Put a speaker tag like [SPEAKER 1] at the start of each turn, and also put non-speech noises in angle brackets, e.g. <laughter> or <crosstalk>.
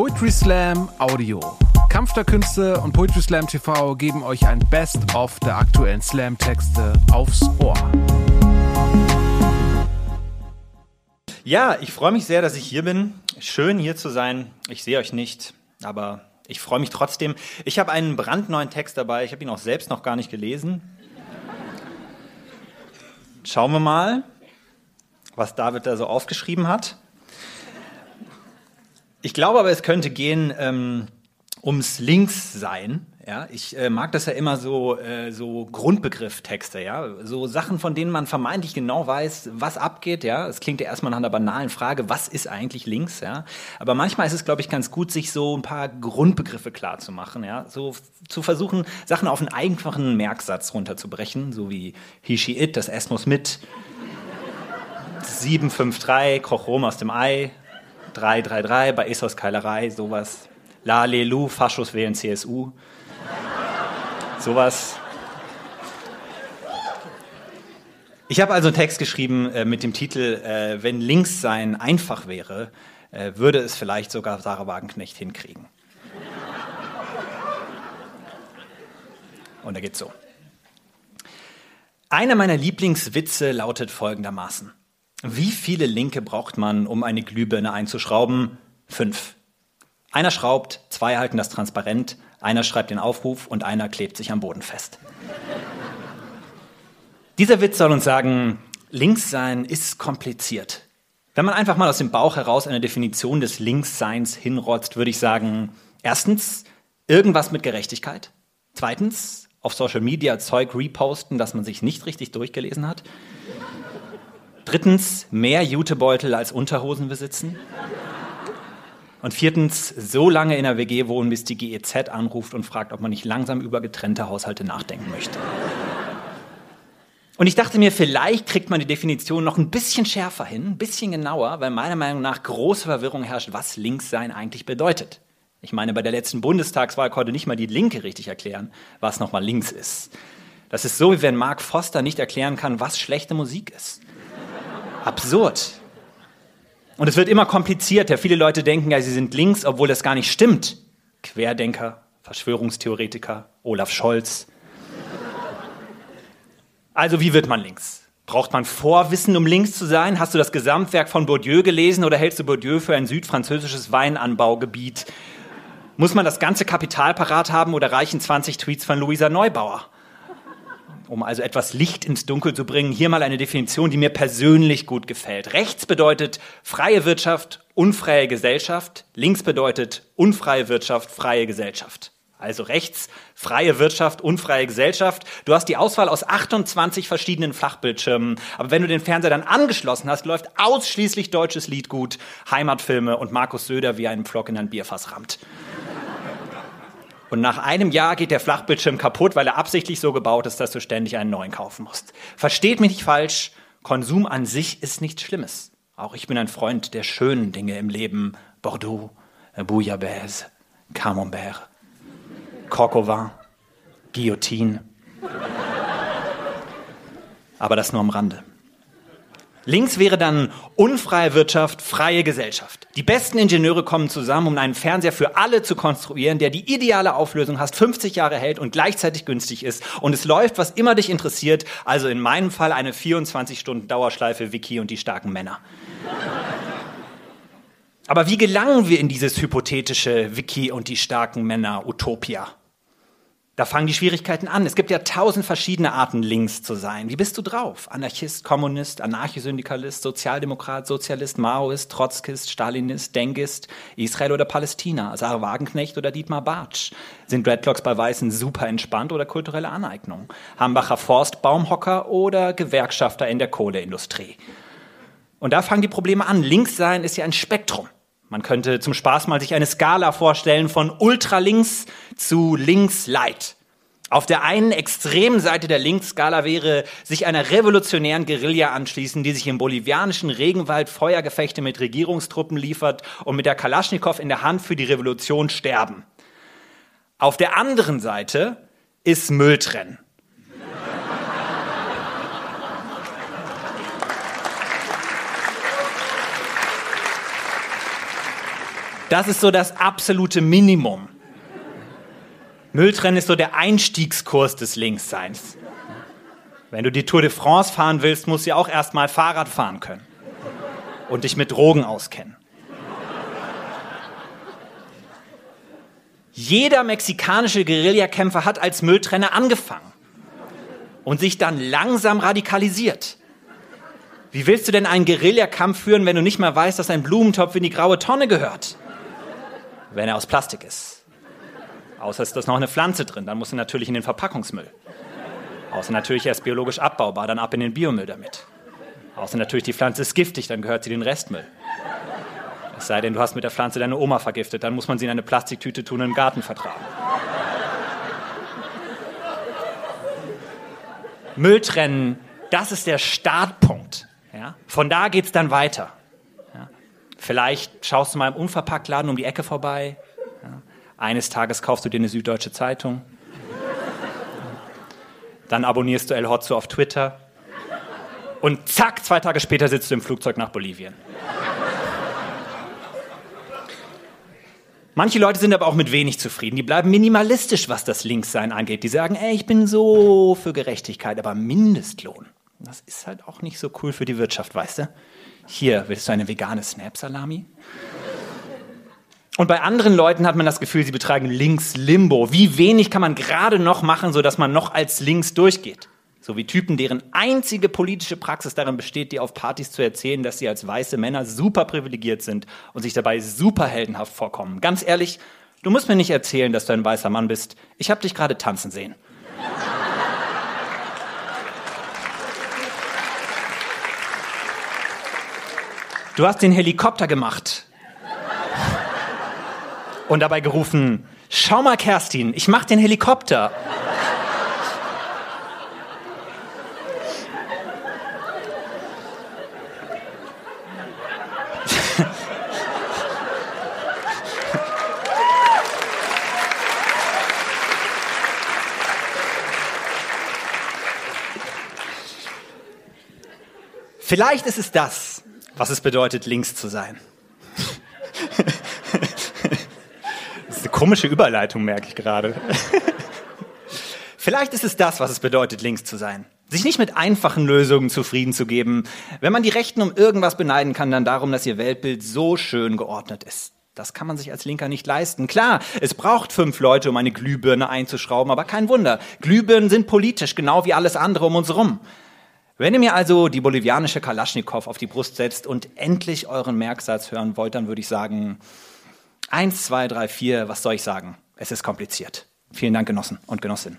[SPEAKER 1] Poetry Slam Audio. Kampf der Künste und Poetry Slam TV geben euch ein Best-of der aktuellen Slam-Texte aufs Ohr.
[SPEAKER 2] Ja, ich freue mich sehr, dass ich hier bin. Schön hier zu sein. Ich sehe euch nicht, aber ich freue mich trotzdem. Ich habe einen brandneuen Text dabei. Ich habe ihn auch selbst noch gar nicht gelesen. Schauen wir mal, was David da so aufgeschrieben hat. Ich glaube aber, es könnte gehen ähm, ums Linkssein. Ja, ich äh, mag das ja immer so, äh, so Grundbegriff-Texte, ja, so Sachen, von denen man vermeintlich genau weiß, was abgeht, ja. Es klingt ja erstmal nach einer banalen Frage, was ist eigentlich links, ja. Aber manchmal ist es, glaube ich, ganz gut, sich so ein paar Grundbegriffe klar zu machen, ja. So zu versuchen, Sachen auf einen einfachen Merksatz runterzubrechen, so wie he, she, it, das S muss mit, 753, Koch Rom aus dem Ei, 333 bei Esos Keilerei, sowas. La Lelu, Faschos wählen CSU. Sowas. Ich habe also einen Text geschrieben äh, mit dem Titel äh, Wenn links sein einfach wäre, äh, würde es vielleicht sogar Sarah Wagenknecht hinkriegen. Und er geht so. Einer meiner Lieblingswitze lautet folgendermaßen. Wie viele Linke braucht man, um eine Glühbirne einzuschrauben? Fünf. Einer schraubt, zwei halten das transparent, einer schreibt den Aufruf und einer klebt sich am Boden fest. Dieser Witz soll uns sagen, Linkssein ist kompliziert. Wenn man einfach mal aus dem Bauch heraus eine Definition des Linksseins hinrotzt, würde ich sagen, erstens, irgendwas mit Gerechtigkeit. Zweitens, auf Social Media Zeug reposten, das man sich nicht richtig durchgelesen hat. Drittens, mehr Jutebeutel als Unterhosen besitzen. Und viertens, so lange in der WG wohnen, bis die GEZ anruft und fragt, ob man nicht langsam über getrennte Haushalte nachdenken möchte. Und ich dachte mir, vielleicht kriegt man die Definition noch ein bisschen schärfer hin, ein bisschen genauer, weil meiner Meinung nach große Verwirrung herrscht, was Linkssein eigentlich bedeutet. Ich meine, bei der letzten Bundestagswahl konnte nicht mal die Linke richtig erklären, was nochmal links ist. Das ist so, wie wenn Mark Foster nicht erklären kann, was schlechte Musik ist. Absurd. Und es wird immer komplizierter. Viele Leute denken ja, sie sind links, obwohl das gar nicht stimmt. Querdenker, Verschwörungstheoretiker, Olaf Scholz. Also wie wird man links? Braucht man Vorwissen, um links zu sein? Hast du das Gesamtwerk von Bourdieu gelesen oder hältst du Bourdieu für ein südfranzösisches Weinanbaugebiet? Muss man das ganze Kapital parat haben oder reichen 20 Tweets von Luisa Neubauer? Um also etwas Licht ins Dunkel zu bringen, hier mal eine Definition, die mir persönlich gut gefällt. Rechts bedeutet freie Wirtschaft, unfreie Gesellschaft. Links bedeutet unfreie Wirtschaft, freie Gesellschaft. Also rechts, freie Wirtschaft, unfreie Gesellschaft. Du hast die Auswahl aus 28 verschiedenen Flachbildschirmen. Aber wenn du den Fernseher dann angeschlossen hast, läuft ausschließlich deutsches Liedgut, Heimatfilme und Markus Söder wie einen Pflock in ein Bierfass rammt. Und nach einem Jahr geht der Flachbildschirm kaputt, weil er absichtlich so gebaut ist, dass du ständig einen neuen kaufen musst. Versteht mich nicht falsch, Konsum an sich ist nichts Schlimmes. Auch ich bin ein Freund der schönen Dinge im Leben. Bordeaux, Bouillabaisse, Camembert, Corcovin, Guillotine. Aber das nur am Rande. Links wäre dann unfreie Wirtschaft, freie Gesellschaft. Die besten Ingenieure kommen zusammen, um einen Fernseher für alle zu konstruieren, der die ideale Auflösung hast, 50 Jahre hält und gleichzeitig günstig ist. Und es läuft, was immer dich interessiert. Also in meinem Fall eine 24-Stunden-Dauerschleife Wiki und die starken Männer. Aber wie gelangen wir in dieses hypothetische Wiki und die starken Männer Utopia? Da fangen die Schwierigkeiten an. Es gibt ja tausend verschiedene Arten, links zu sein. Wie bist du drauf? Anarchist, Kommunist, Anarchosyndikalist, Sozialdemokrat, Sozialist, Maoist, Trotzkist, Stalinist, Denkist, Israel oder Palästina, Sarah Wagenknecht oder Dietmar Bartsch? Sind Dreadlocks bei Weißen super entspannt oder kulturelle Aneignung? Hambacher Forstbaumhocker oder Gewerkschafter in der Kohleindustrie? Und da fangen die Probleme an. Links sein ist ja ein Spektrum. Man könnte zum Spaß mal sich eine Skala vorstellen von ultralinks zu links. Auf der einen extremen Seite der Linksskala wäre sich einer revolutionären Guerilla anschließen, die sich im bolivianischen Regenwald Feuergefechte mit Regierungstruppen liefert und mit der Kalaschnikow in der Hand für die Revolution sterben. Auf der anderen Seite ist Mülltrennen. Das ist so das absolute Minimum. Mülltrennen ist so der Einstiegskurs des Linksseins. Wenn du die Tour de France fahren willst, musst du ja auch erstmal Fahrrad fahren können und dich mit Drogen auskennen. Jeder mexikanische Guerillakämpfer hat als Mülltrenner angefangen und sich dann langsam radikalisiert. Wie willst du denn einen Guerillakampf führen, wenn du nicht mal weißt, dass ein Blumentopf in die graue Tonne gehört? Wenn er aus Plastik ist. Außer ist da noch eine Pflanze drin, dann muss er natürlich in den Verpackungsmüll. Außer natürlich er ist biologisch abbaubar, dann ab in den Biomüll damit. Außer natürlich die Pflanze ist giftig, dann gehört sie den Restmüll. Es sei denn, du hast mit der Pflanze deine Oma vergiftet, dann muss man sie in eine Plastiktüte tun und im Garten vertragen. Müll trennen, das ist der Startpunkt. Ja? Von da geht es dann weiter. Vielleicht schaust du mal im Unverpacktladen um die Ecke vorbei. Ja? Eines Tages kaufst du dir eine Süddeutsche Zeitung. Dann abonnierst du El Hotzo auf Twitter. Und zack, zwei Tage später sitzt du im Flugzeug nach Bolivien. Manche Leute sind aber auch mit wenig zufrieden. Die bleiben minimalistisch, was das Linkssein angeht. Die sagen, ey, ich bin so für Gerechtigkeit, aber Mindestlohn. Das ist halt auch nicht so cool für die Wirtschaft, weißt du? Hier, willst du eine vegane Snap-Salami? Und bei anderen Leuten hat man das Gefühl, sie betreiben Links-Limbo. Wie wenig kann man gerade noch machen, sodass man noch als links durchgeht? So wie Typen, deren einzige politische Praxis darin besteht, dir auf Partys zu erzählen, dass sie als weiße Männer super privilegiert sind und sich dabei super heldenhaft vorkommen. Ganz ehrlich, du musst mir nicht erzählen, dass du ein weißer Mann bist. Ich habe dich gerade tanzen sehen. Du hast den Helikopter gemacht. Und dabei gerufen, schau mal Kerstin, ich mach den Helikopter. <laughs> Vielleicht ist es das, was es bedeutet, links zu sein. Das ist eine komische Überleitung, merke ich gerade. Vielleicht ist es das, was es bedeutet, links zu sein. Sich nicht mit einfachen Lösungen zufrieden zu geben. Wenn man die Rechten um irgendwas beneiden kann, dann darum, dass ihr Weltbild so schön geordnet ist. Das kann man sich als Linker nicht leisten. Klar, es braucht fünf Leute, um eine Glühbirne einzuschrauben, aber kein Wunder. Glühbirnen sind politisch, genau wie alles andere um uns herum. Wenn ihr mir also die bolivianische Kalaschnikow auf die Brust setzt und endlich euren Merksatz hören wollt, dann würde ich sagen, eins, zwei, drei, vier, was soll ich sagen? Es ist kompliziert. Vielen Dank, Genossen und Genossinnen.